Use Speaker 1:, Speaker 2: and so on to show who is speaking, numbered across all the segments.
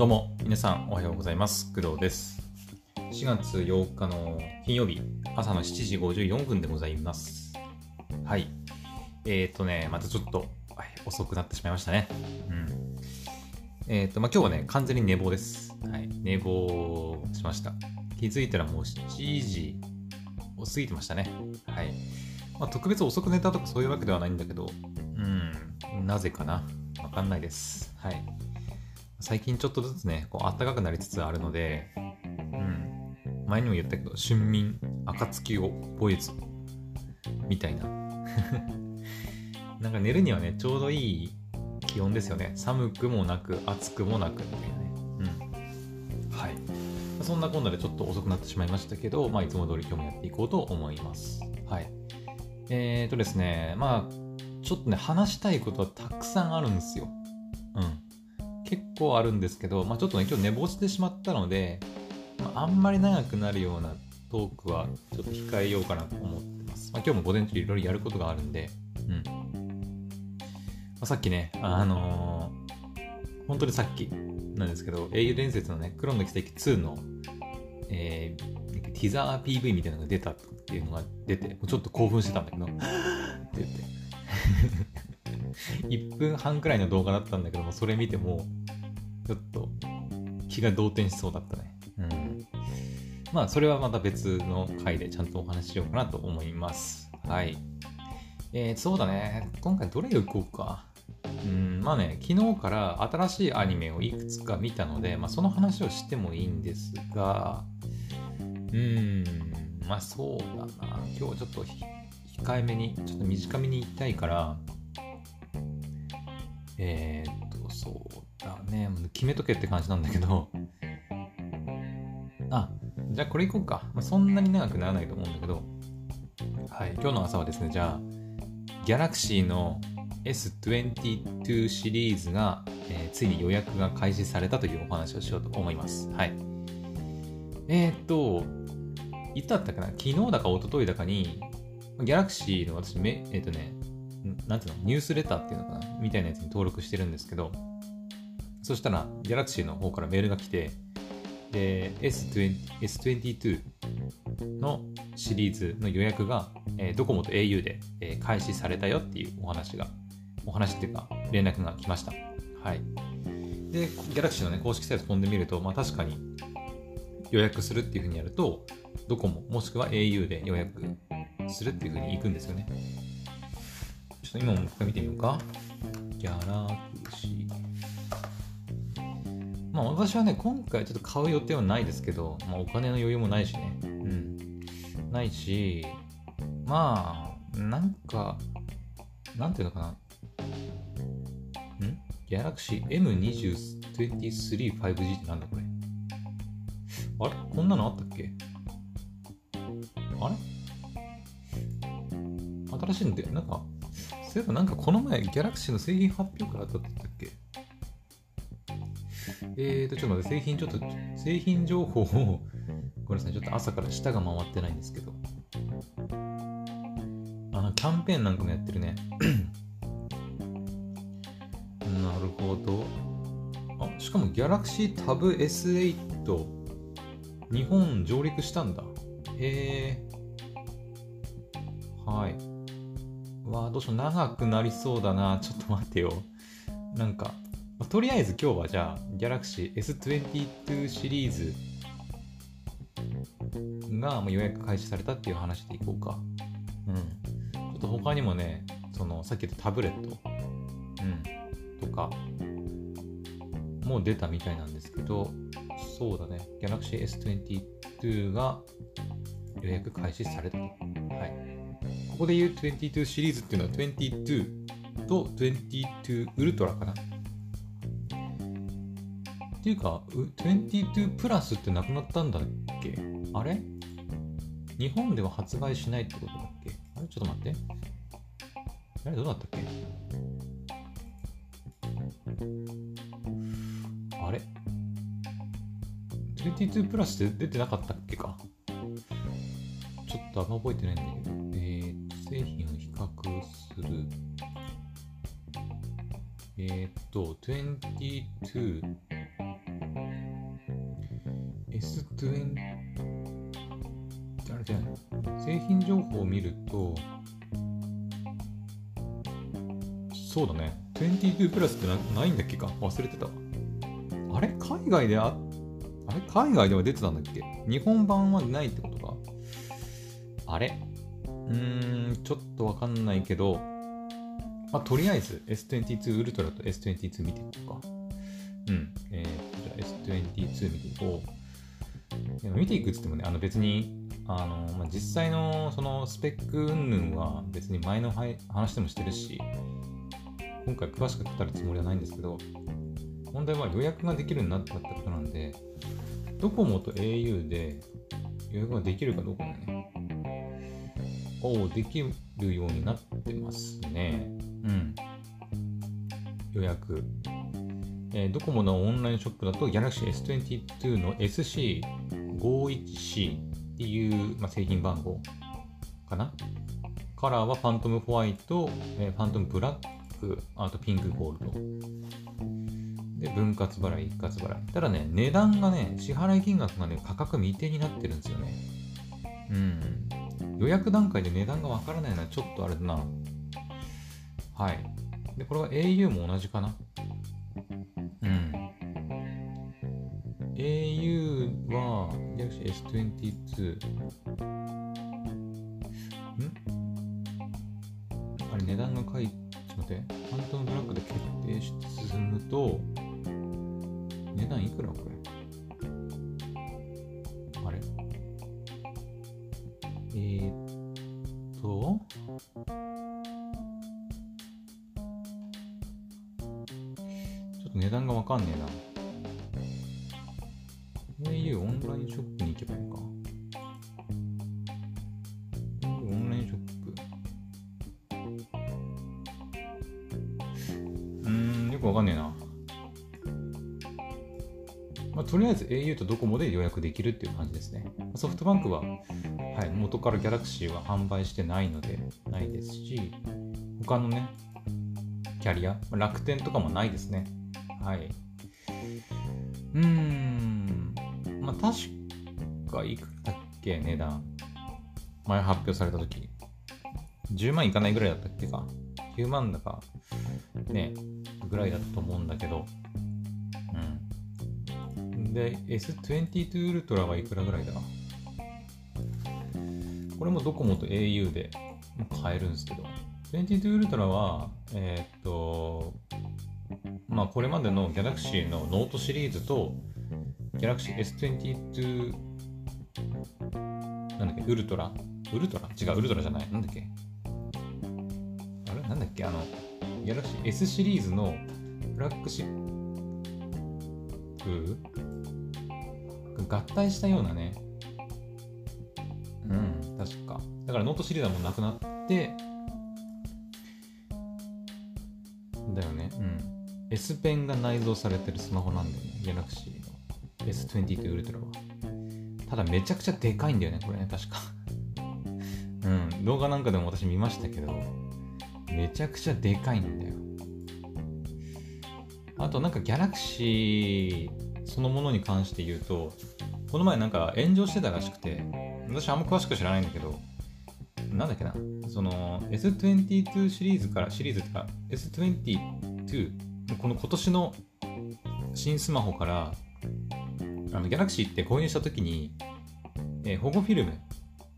Speaker 1: どうも、皆さんおはようございます。工藤です。4月8日の金曜日、朝の7時54分でございます。はい。えっ、ー、とね、またちょっと、遅くなってしまいましたね。うん。えっ、ー、と、まあ、今日はね、完全に寝坊です。はい。寝坊しました。気づいたらもう7時を過ぎてましたね。はい。まあ、特別遅く寝たとかそういうわけではないんだけど、うん、なぜかなわかんないです。はい。最近ちょっとずつね、こう暖かくなりつつあるので、うん、前にも言ったけど、春眠、暁を覚えず、みたいな。なんか寝るにはね、ちょうどいい気温ですよね。寒くもなく、暑くもなく、みたいなね。うん。はい。そんなこんなでちょっと遅くなってしまいましたけど、まあ、いつも通り今日もやっていこうと思います。はい。えーとですね、まあ、ちょっとね、話したいことはたくさんあるんですよ。うん。結構あるんですけど、まあ、ちょっとね、今日寝坊してしまったので、まあ、あんまり長くなるようなトークはちょっと控えようかなと思ってます。まあ、今日も午前中いろいろやることがあるんで、うん。まあ、さっきね、あのー本当にさっきなんですけど、英雄伝説のね、黒の奇跡2の、えー、ティザー PV みたいなのが出たっていうのが出て、もうちょっと興奮してたんだけど、って言って。1分半くらいの動画だったんだけども、それ見ても、ちょっと気が動転しそうだったね。うん。まあ、それはまた別の回でちゃんとお話ししようかなと思います。はい。えー、そうだね。今回どれをいこうか。うん、まあね、昨日から新しいアニメをいくつか見たので、まあ、その話をしてもいいんですが、うーん、まあそうだな。今日はちょっと控えめに、ちょっと短めに言いたいから、えー、っと、そうだね。決めとけって感じなんだけど、あ、じゃあこれいこうか。まあ、そんなに長くならないと思うんだけど、はい、今日の朝はですね、じゃあ、ギャラクシーの S22 シリーズが、えーついに予約が開始されたというお話をしようと思います。はい。えー、っと、いつだったかな？昨日だか一昨日だかに、ギャラクシーの私め、えーっとね、んなんていうの、ニュースレターっていうのかなみたいなやつに登録してるんですけど、そしたら、ギャラクシーの方からメールが来て、で、S20 S22 のシリーズの予約が、えードコモと au で、えー開始されたよっていうお話が、お話っていうか、連絡が来ました。はい。で、ギャラクシーのね、公式サイト飛んでみると、まあ確かに予約するっていうふうにやると、ドコモもしくは au で予約するっていうふうに行くんですよね。ちょっと今もう一回見てみようか。ギャラクシー。まあ私はね、今回ちょっと買う予定はないですけど、まあお金の余裕もないしね。うん。ないし、まあ、なんか、なんていうのかな。ん？ギャラクシー M2023 5G ってなんだこれ。あれ？こんなのあったっけ？あれ？新しいんで、なんか、そういえばなんかこの前ギャラクシーの製品発表会あったって言ったっけ？えーと、ちょっと待って、製品ちょっと、製品情報を、ごめんなさい、ちょっと朝から舌が回ってないんですけど。あの、キャンペーンなんかもやってるね。なるほど。あ、しかもギャラクシータブ S8、日本上陸したんだ。へえ。あ、どうしよう、長くなりそうだな。ちょっと待ってよ。なんか、まとりあえず今日はじゃあ、ギャラクシー S22 シリーズがまあ予約開始されたっていう話でいこうか。うん。ちょっと他にもね、その、さっき言ったタブレット、うん、とか、もう出たみたいなんですけど、そうだね、Galaxy S22 が予約開始されたと。ここで言う22シリーズっていうのは22と22ウルトラかな。っていうか、22プラスってなくなったんだっけ？あれ？日本では発売しないってことだっけ？あれ？ちょっと待って。あれどうだったっけ？あれ ?22 プラスって出てなかったっけか？ちょっとあんま覚えてないんだけど。製品を比較する。えーっと、22 S20 あれじゃない製品情報を見るとそうだね。22プラスってなないんだっけか？忘れてた。あれ？海外でああれ？海外では出てたんだっけ？日本版はないってことか。あれ？うーん、ちょっとわかんないけど、まあ、とりあえず S22 ウルトラと S22 見ていこうか。うん。えー、じゃあ S22 見ていこう。見ていくっつってもね、あの別に、あの、まあ、実際のそのスペック云々は別に前の話でもしてるし、今回詳しく語るつもりはないんですけど、問題は予約ができるようになったってことなんで、ドコモと au で予約ができるかどうかだね。おできるようになってますね。うん。予約。えー、ドコモのオンラインショップだと Galaxy S22 の SC51C っていう、まあ、製品番号かな？カラーはファントムホワイト、えー、ファントムブラック、あとピンクゴールド。で、分割払い、一括払い。ただね、値段がね、支払い金額がね、価格未定になってるんですよね。うん。予約段階で値段がわからないのはちょっとあれだな。はい。で、これは au も同じかな？うん。au は Galaxy S22。ん？あれ、値段が書い、ちょっと待って。ファントムブラックで決定して進むと、値段いくらこれ？くわかんねえな。まあ、とりあえず au とドコモで予約できるっていう感じですね。ソフトバンクははい、元から Galaxy は販売してないので、ないですし、他のね、キャリア、楽天とかもないですね。はい。うーん、まあ確かいくらだっけ、値段。前発表された時10万いかないぐらいだったっけか。9万だか、ね、ぐらいだったと思うんだけど、うん。で、S22 ウルトラはいくらぐらいだ？これもドコモと au で買えるんですけど、22ウルトラは、えー、っと、まあこれまでの Galaxy のノートシリーズと Galaxy S22 なんだっけ、ウルトラ？ウルトラ？違う、ウルトラじゃない。なんだっけ？あれ？なんだっけ？あの、Galaxy S シリーズのフラッグシップ合体したようなね、うん、確か。だからノートシリーズはもうなくなって、だよね。うん。S ペンが内蔵されてるスマホなんだよね。Galaxy の S22 ウルトラは。ただめちゃくちゃでかいんだよね、これね、確か。うん。動画なんかでも私見ましたけど、めちゃくちゃでかいんだよ。あとなんか Galaxy そのものに関して言うと、この前なんか炎上してたらしくて、私あんま詳しく知らないんだけど、なんだっけな、その S22 シリーズから、シリーズってか S22、この今年の新スマホから、あの Galaxy って購入した時に、えー、保護フィルム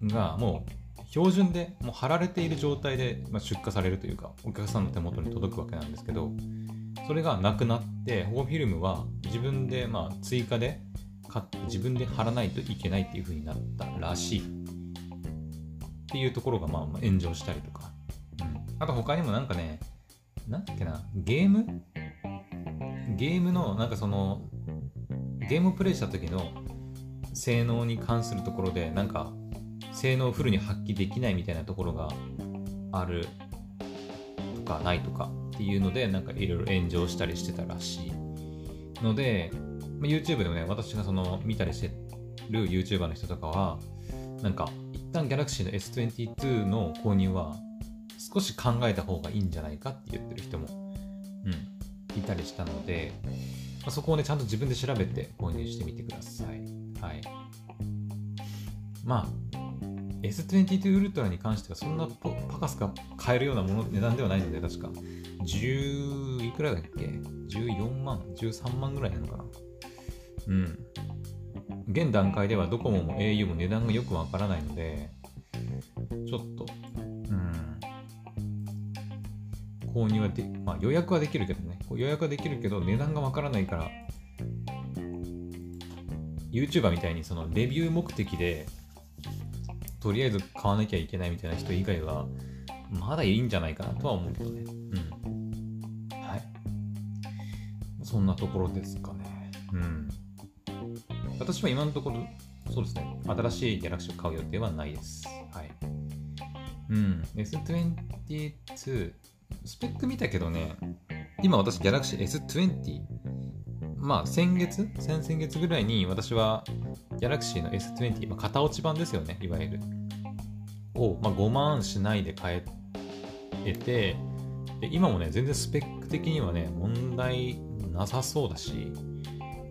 Speaker 1: がもう標準でもう貼られている状態で、ま、出荷されるというか、お客さんの手元に届くわけなんですけど、それがなくなって、保護フィルムは自分でまあ追加で買って自分で貼らないといけないっていう風になったらしい。っていうところがまあ炎上したりとか、うん、あと他にもなんかねなんだっけなゲーム？ゲームのなんかそのゲームプレイした時の性能に関するところでなんか性能をフルに発揮できないみたいなところがあるとかないとかっていうのでなんかいろいろ炎上したりしてたらしいのでま YouTube でもね、私がその見たりしてる YouTuber の人とかは、なんか、一旦 Galaxy の S22 の購入は少し考えた方がいいんじゃないかって言ってる人も、うん、いたりしたので、まあ、そこをね、ちゃんと自分で調べて購入してみてください。はい。まあ、S22 ウルトラに関してはそんなパカスが買えるようなもの値段ではないので、確か。10いくらだっけ ?14 万 ?13 万ぐらいなのかな？うん。現段階ではドコモも au も値段がよくわからないので、ちょっと、うん、購入はで、まあ予約はできるけどね、予約はできるけど値段がわからないから、YouTuber みたいにそのレビュー目的でとりあえず買わなきゃいけないみたいな人以外はまだいいんじゃないかなとは思うけどね。うん。はい。そんなところですかね。うん。私は今のところ、そうですね。新しいギャラクシーを買う予定はないです。はい。うん。S22、スペック見たけどね、今私ギャラクシー S20 まあ先月？先々月ぐらいに私は Galaxy の S20、まあ、型落ち版ですよね、いわゆる。を、まあ、5万しないで買えて、で今もね、全然スペック的にはね、問題なさそうだし、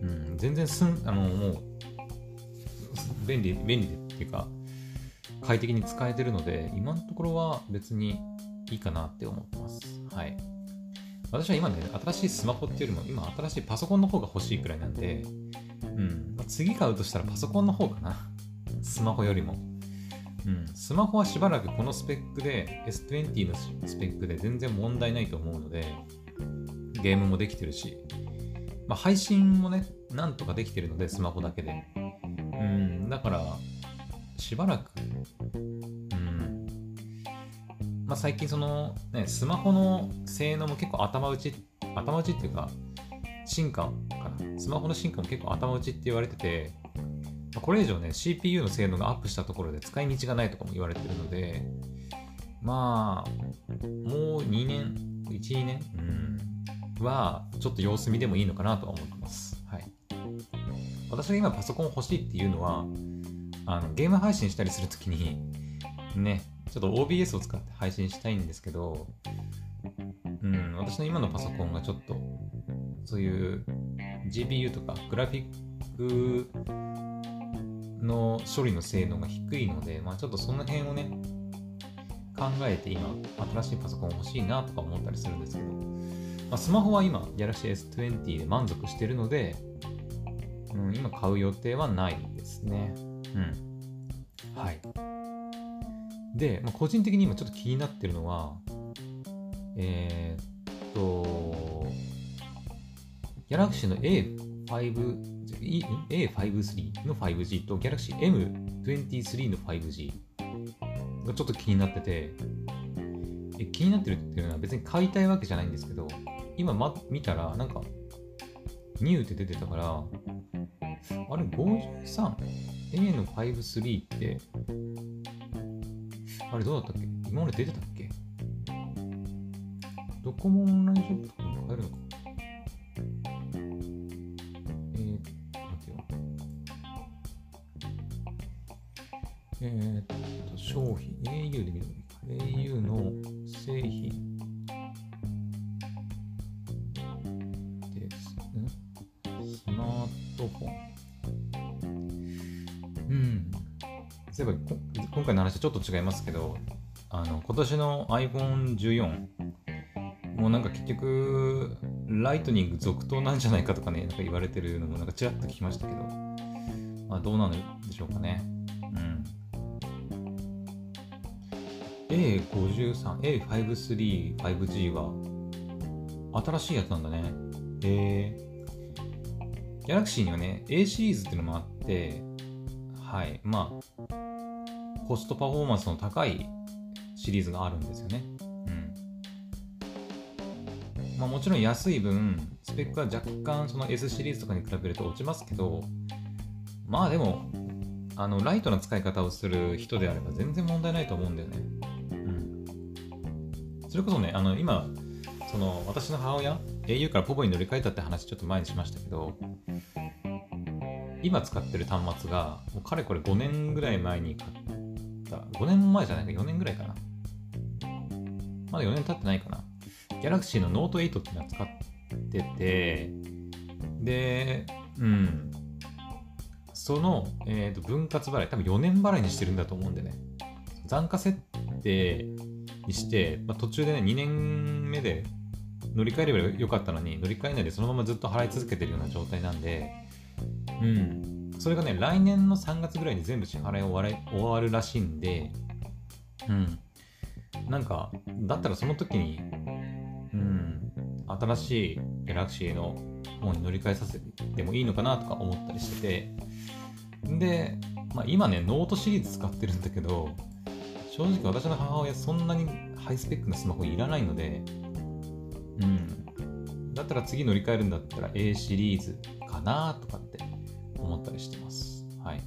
Speaker 1: うん、全然すん、あの、もう、便利、便利でっていうか、快適に使えてるので、今のところは別にいいかなって思ってます。はい。私は今ね、新しいスマホっていうよりも、今新しいパソコンの方が欲しいくらいなんで、うん。まあ、次買うとしたらパソコンの方かな。スマホよりも。うん。スマホはしばらくこのスペックで、S20 のスペックで全然問題ないと思うので、ゲームもできてるし、まあ、配信もね、なんとかできてるので、スマホだけで。うん。だから、しばらく、まあ、最近その、ね、スマホの性能も結構頭打ち、頭打ちっていうか、進化かな。スマホの進化も結構頭打ちって言われてて、まあ、これ以上ね、CPU の性能がアップしたところで使い道がないとかも言われてるので、まあ、もう2年、1、2年、うん、は、ちょっと様子見でもいいのかなとは思ってます。はい。私が今パソコン欲しいっていうのは、あのゲーム配信したりするときに、ね、ちょっと OBS を使って配信したいんですけど、うん、私の今のパソコンがちょっと、そういう GPU とかグラフィックの処理の性能が低いので、まあちょっとその辺をね、考えて今、新しいパソコン欲しいなとか思ったりするんですけど、まあ、スマホは今、Galaxy S20 で満足してるので、うん、今買う予定はないですね。うん。はい。で、まあ、個人的に今ちょっと気になってるのは、えー、っと、Galaxy の A5、A53 の 5G と Galaxy M23 の 5G がちょっと気になってて、え気になってるっていうのは別に買いたいわけじゃないんですけど、今、ま、見たらなんか、ニューって出てたから、あれ 53A の53ってあれどうだったっけ？今まで出てたっけ？ドコモオンラインショップとかも買えるのか？えー、待ってよ。えー、っと、商品、au で見るのか。au の製品です。スマートフォン。うん。そういえば、今回の話はちょっと違いますけど、あの、今年の iPhone14、もうなんか結局、ライトニング続投なんじゃないかとかね、なんか言われてるのもなんかちらっと聞きましたけど、まあどうなのでしょうかね。うん。A53、A53、5G は新しいやつなんだね。えー、ギャラクシーにはね、A シリーズっていうのもあって、はい、まあ、コストパフォーマンスの高いシリーズがあるんですよね。うんまあ、もちろん安い分、スペックは若干その S シリーズとかに比べると落ちますけど、まあでも、あのライトな使い方をする人であれば全然問題ないと思うんだよね。うん。それこそね、あの今、その私の母親、au からポポに乗り換えたって話ちょっと前にしましたけど、今使ってる端末が、もうかれこれ5年ぐらい前に買っ5年前じゃないか、4年ぐらいかな。まだ4年経ってないかな。ギャラクシーのノート8っていうのは使ってて、で、うん。その、えーと、分割払い、多分4年払いにしてるんだと思うんでね。残価設定にして、まあ、途中でね、2年目で乗り換えればよかったのに、乗り換えないでそのままずっと払い続けてるような状態なんで、うん。それがね、来年の3月ぐらいに全部支払い終わるらしいんで、うん。なんか、だったらその時に、うん、新しいギャラクシーの方に乗り換えさせてもいいのかなとか思ったりしてて、で、まあ、今ね、ノートシリーズ使ってるんだけど、正直私の母親そんなにハイスペックなスマホいらないので、うん。だったら次乗り換えるんだったら A シリーズかなとかって思ったりしてます。はい。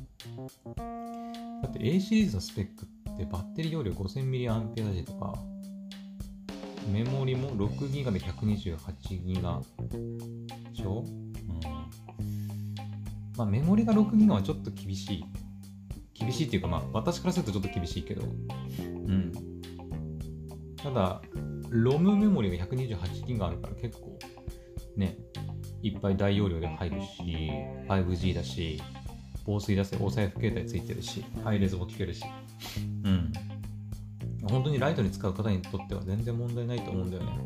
Speaker 1: だって A シリーズのスペックってバッテリー容量 5000mAh とか、メモリも 6GB で 128GB でしょ？うん。まあメモリが 6GB はちょっと厳しい。厳しいっていうかまあ私からするとちょっと厳しいけど。うん。ただ、ロムメモリが 128GB あるから結構ね、いっぱい大容量で入るし、5G だし、防水だし、お財布携帯ついてるし、ハイレゾも聞けるし。うん。本当にライトに使う方にとっては全然問題ないと思うんだよね。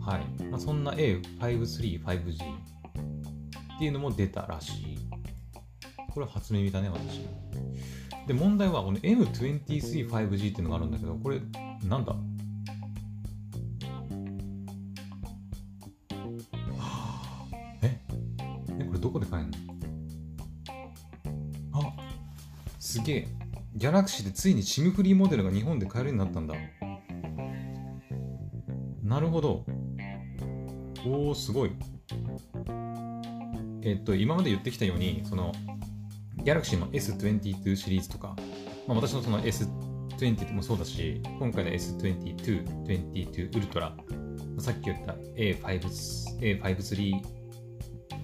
Speaker 1: はい。まあ、そんな A53、5G っていうのも出たらしい。これは初耳だね、私。で、問題はこの M23-5G っていうのがあるんだけど、これ、なんだ？ギャラクシーでついに SIM フリーモデルが日本で買えるようになったんだ。なるほど。おー、すごい。えっと、今まで言ってきたように、その、ギャラクシーの S22 シリーズとか、まあ、私のその S20 もそうだし、今回の S22、22ウルトラ、さっき言った A5、A53、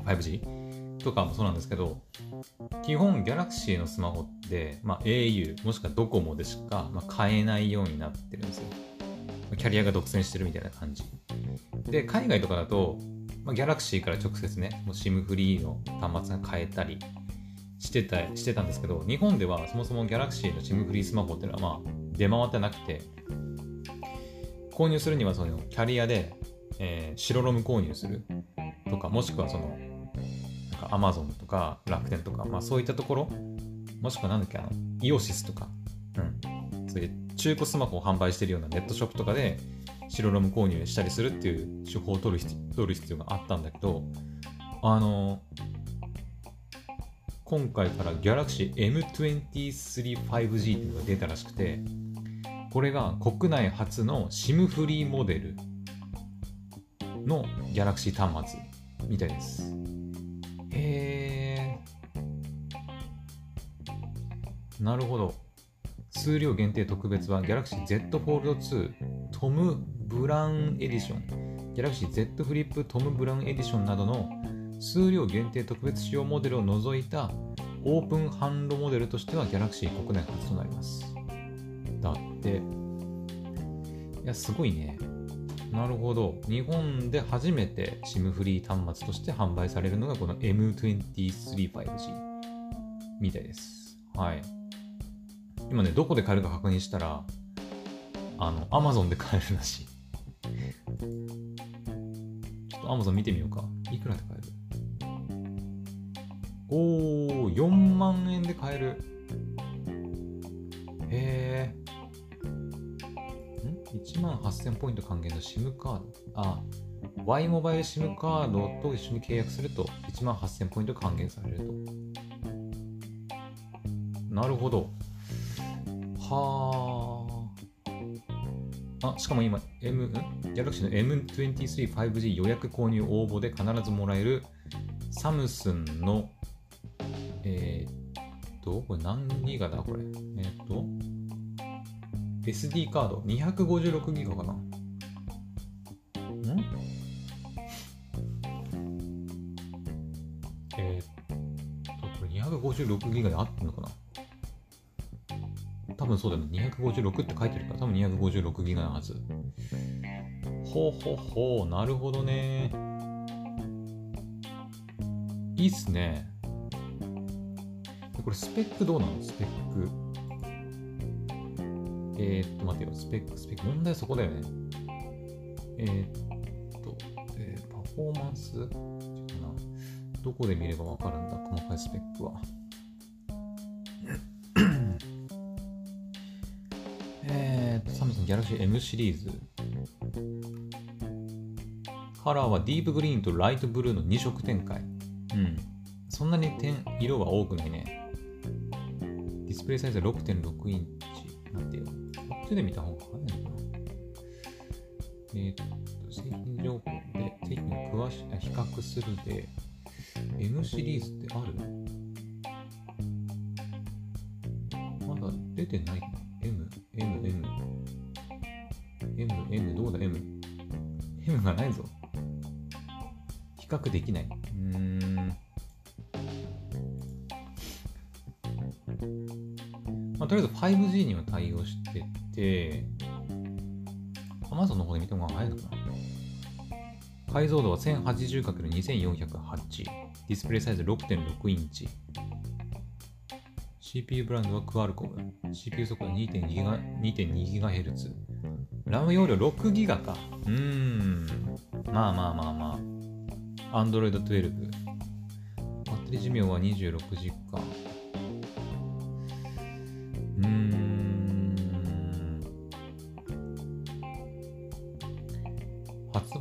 Speaker 1: 5G とかもそうなんですけど、基本ギャラクシーのスマホって、まあ、au もしくはドコモでしか、まあ、買えないようになってるんですよ。キャリアが独占してるみたいな感じ。で、海外とかだと、まあ、ギャラクシーから直接ね、もう SIM フリーの端末が買えたりしてたしてたんですけど、日本ではそもそもギャラクシーの SIM フリースマホっていうのはまあ出回ってなくて、購入するにはそのキャリアで、えー、白ロム購入するとか、もしくはそのアマゾンとか楽天とか、まあそういったところ、もしくはなんだっけ、あの、イオシスとか、うん、そういう中古スマホを販売してるようなネットショップとかで、白ロム購入したりするっていう手法を取る取る必要があったんだけど、あの、今回から Galaxy M23 5G っていうのが出たらしくて、これが国内初の SIM フリーモデルの Galaxy 端末みたいです。へえ。なるほど。数量限定特別は Galaxy Z Fold 2トム・ブラウンエディション Galaxy Z フリップトム・ブラウンエディションなどの数量限定特別仕様モデルを除いたオープン販路モデルとしては Galaxy 国内初となります。だって。いや、すごいね。なるほど。日本で初めて SIM フリー端末として販売されるのがこの M235G みたいです。はい。今ね、どこで買えるか確認したら、あの、Amazon で買えるらしい。ちょっと Amazon 見てみようか。いくらで買える？おー、4万円で買える。へえ。1万8000ポイント還元の SIM カード。あ、Y モバイル SIM カードと一緒に契約すると1万8000ポイント還元されると。なるほど。はあ。あ、しかも今、M、ん？ギャラクシーの M23 5G 予約購入応募で必ずもらえるサムスンの、えー、っと、これ何ギガだこれ？えー、っと、SD カード 256GB かな。ん？えー、っと、これ 256GB で合ってんのかな多分そうだよね。256って書いてるから、多分 256GB なはず。ほうほうほう、なるほどね。いいっすね。これスペックどうなの？スペック。えー、っと、待てよ。スペック、スペック。問題はそこだよね。えー、っと、えー、パフォーマンス。どこで見ればわかるんだ？細かいスペックは。えーっと、サムスンギャラクシー M シリーズ。カラーはディープグリーンとライトブルーの2色展開。うん。そんなに点色は多くないね。ディスプレイサイズは6.6インチ。なんてよ。こっちで見た方が早いのかな。えー、っと、製品情報で、製品を詳し比較するで、M シリーズってあるまだ出てないか ?M、M、M。M、M、どうだ ?M。M がないぞ。比較できない。とりあえず 5G には対応してて、Amazon の方で見ても早いのかな解像度は 1080×2408 ディスプレイサイズ6.6インチ。CPU ブランドはクアルコム。CPU 速度 2.2GHz ラム容量 6GB か。うーん。まあまあまあまあ。Android 12バッテリー寿命は26時間。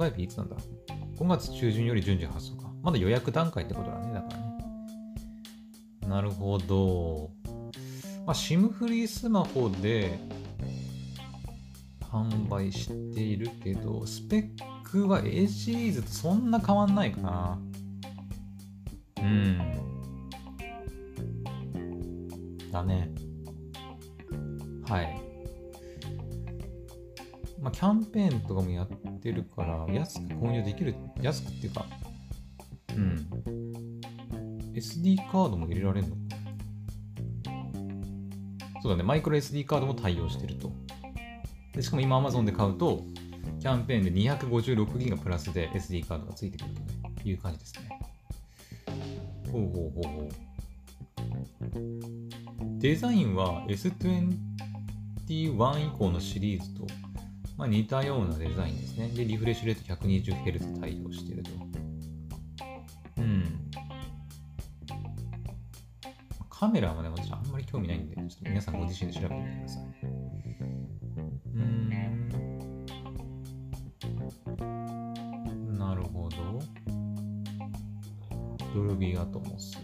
Speaker 1: 売日いつなんだ5月中旬より順次発送か。まだ予約段階ってことだね、だからね。なるほど。まあ、SIM フリースマホで販売しているけど、スペックは A シリーズとそんな変わんないかな。うん。だね。はい。まあ、キャンペーンとかもやってるから、安く購入できる、安くっていうか、うん。SD カードも入れられるの？そうだね、マイクロ SD カードも対応してると。でしかも今 Amazon で買うと、キャンペーンで256ギガプラスで SD カードがついてくると、ね、いう感じですね。ほうほうほうほう。デザインは S21 以降のシリーズと、まあ、似たようなデザインですね。で、リフレッシュレート 120Hz 対応していると。うん。カメラはね、私あんまり興味ないんで、ちょっと皆さんご自身で調べてみてください。うーん。なるほど。ドルビーアトモス。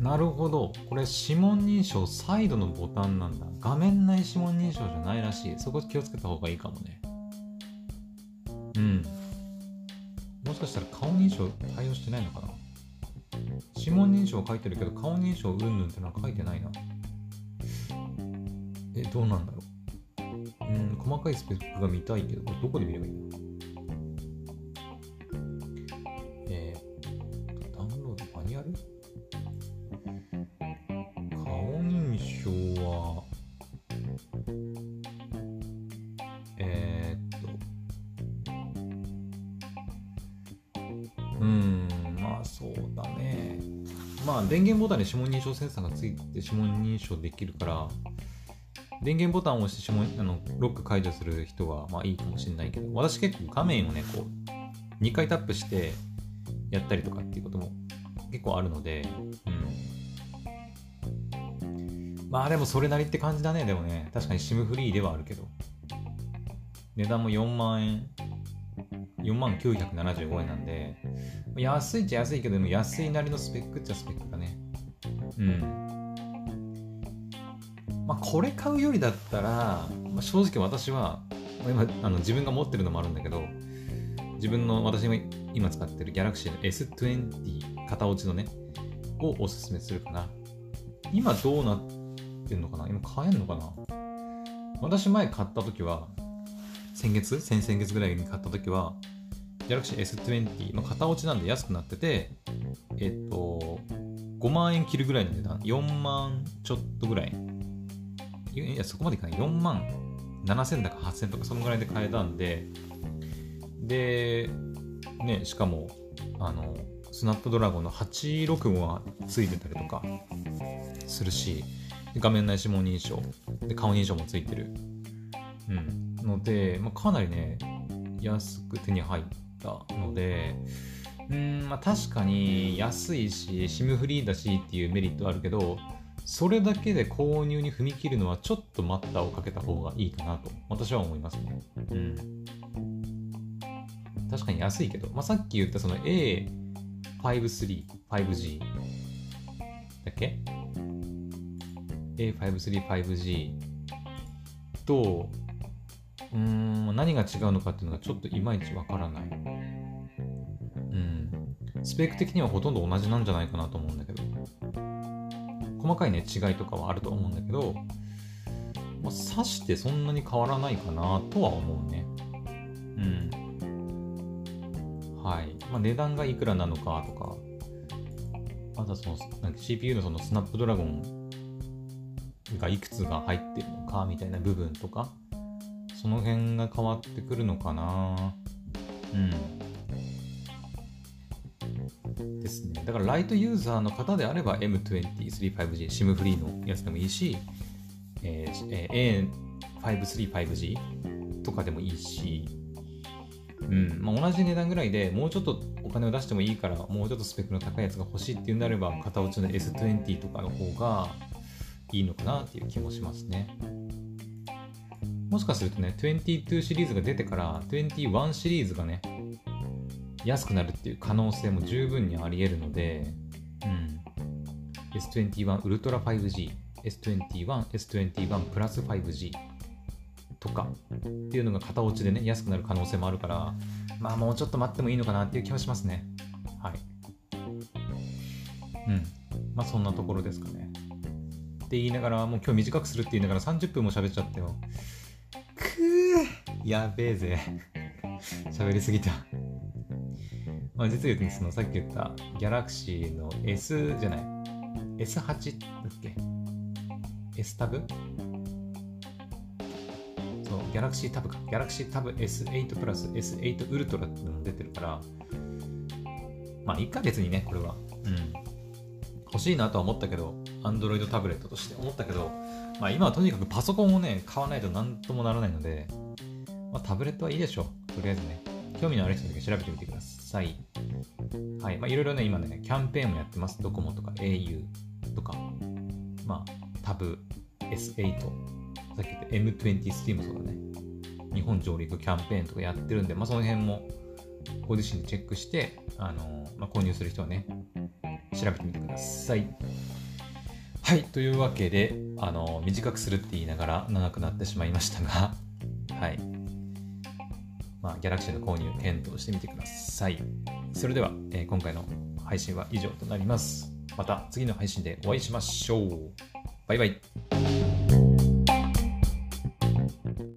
Speaker 1: なるほど。これ指紋認証サイドのボタンなんだ。画面内指紋認証じゃないらしい。そこ気をつけた方がいいかもね。うん。もしかしたら顔認証対応してないのかな指紋認証書いてるけど顔認証うんぬんってのは書いてないな。え、どうなんだろう。うん、細かいスペックが見たいけど、これどこで見ればいいのえタンに指紋認証センサーがついて指紋認証できるから、電源ボタンを押して指紋あのロック解除する人はまあいいかもしれないけど、私結構画面をね、こう、2回タップしてやったりとかっていうことも結構あるので、うん。まあでもそれなりって感じだね、でもね。確かに SIM フリーではあるけど。値段も4万円、4万975円なんで、安いっちゃ安いけど、でも安いなりのスペックっちゃスペックだね。まあこれ買うよりだったら、まあ、正直私は、今あの自分が持ってるのもあるんだけど、自分の私が今使ってる Galaxy の S20 型落ちのね、をおすすめするかな。今どうなってんのかな？今買えんのかな？私前買った時は、先月？先々月ぐらいに買った時は、Galaxy S20、まあ、型落ちなんで安くなってて、えっと、5万円切るぐらいの値段、4万ちょっとぐらい。いや、そこまでいかない。4万7000だか8000とか、そのぐらいで買えたんで、で、ね、しかも、あの、スナップドラゴンの865がついてたりとかするし、画面内指紋認証、で顔認証もついてる。うん。ので、まあ、かなりね、安く手に入ったので、うん、まあ確かに安いし、SIM フリーだしっていうメリットあるけど、それだけで購入に踏み切るのはちょっと待ったをかけた方がいいかなと私は思いますね。うん。確かに安いけど、まあ、さっき言ったその A53、5G だっけ ?A53、5G と、うん、何が違うのかっていうのがちょっといまいちわからない。スペック的にはほとんど同じなんじゃないかなと思うんだけど。細かいね、違いとかはあると思うんだけど、まあ、刺してそんなに変わらないかなとは思うね。うん。はい。まあ、値段がいくらなのかとか、あとはその、なんか CPU のそのスナップドラゴンがいくつが入ってるのかみたいな部分とか、その辺が変わってくるのかな。うん。ですね。だからライトユーザーの方であれば M23-5G、SIM フリーのやつでもいいし、えー、A535G とかでもいいし、うんまあ、同じ値段ぐらいでもうちょっとお金を出してもいいからもうちょっとスペックの高いやつが欲しいっていうんであれば型落ちの S20 とかの方がいいのかなっていう気もしますね。もしかするとね、22シリーズが出てから21シリーズがね、安くなるっていう可能性も十分にあり得るので、うん、S21 ウルトラ 5G、S21、S21 プラス 5G とかっていうのが型落ちでね、安くなる可能性もあるから、まあもうちょっと待ってもいいのかなっていう気はしますね。はい。うん。まあそんなところですかね。って言いながら、もう今日短くするって言いながら30分も喋っちゃったよ。くーやべえぜ。喋りすぎた。まあ、実言うとそのさっき言ったギャラクシーの S じゃない S8 だっけ ?S タブ？そう、ギャラクシータブか。ギャラクシータブ S8 プラス S8 ウルトラってのが出てるから、まあ1ヶ月にね、これは。うん。欲しいなとは思ったけど、Android タブレットとして思ったけど、まあ今はとにかくパソコンをね、買わないとなんともならないので、まあタブレットはいいでしょう。とりあえずね。興味のある人だけ調べてみてください。はい。まあ、いろいろね、今ね、キャンペーンもやってます。ドコモとか au とか、まあ、タブ S8、さっき言った M20 スティーもそうだね。日本上陸キャンペーンとかやってるんで、まあ、その辺もご自身でチェックして、あのまあ、購入する人はね、調べてみてください。はい。というわけで、あの短くするって言いながら長くなってしまいましたが、はい。まあ、ギャラクシーの購入検討してみてください。それでは、えー、今回の配信は以上となります。また次の配信でお会いしましょう。バイバイ。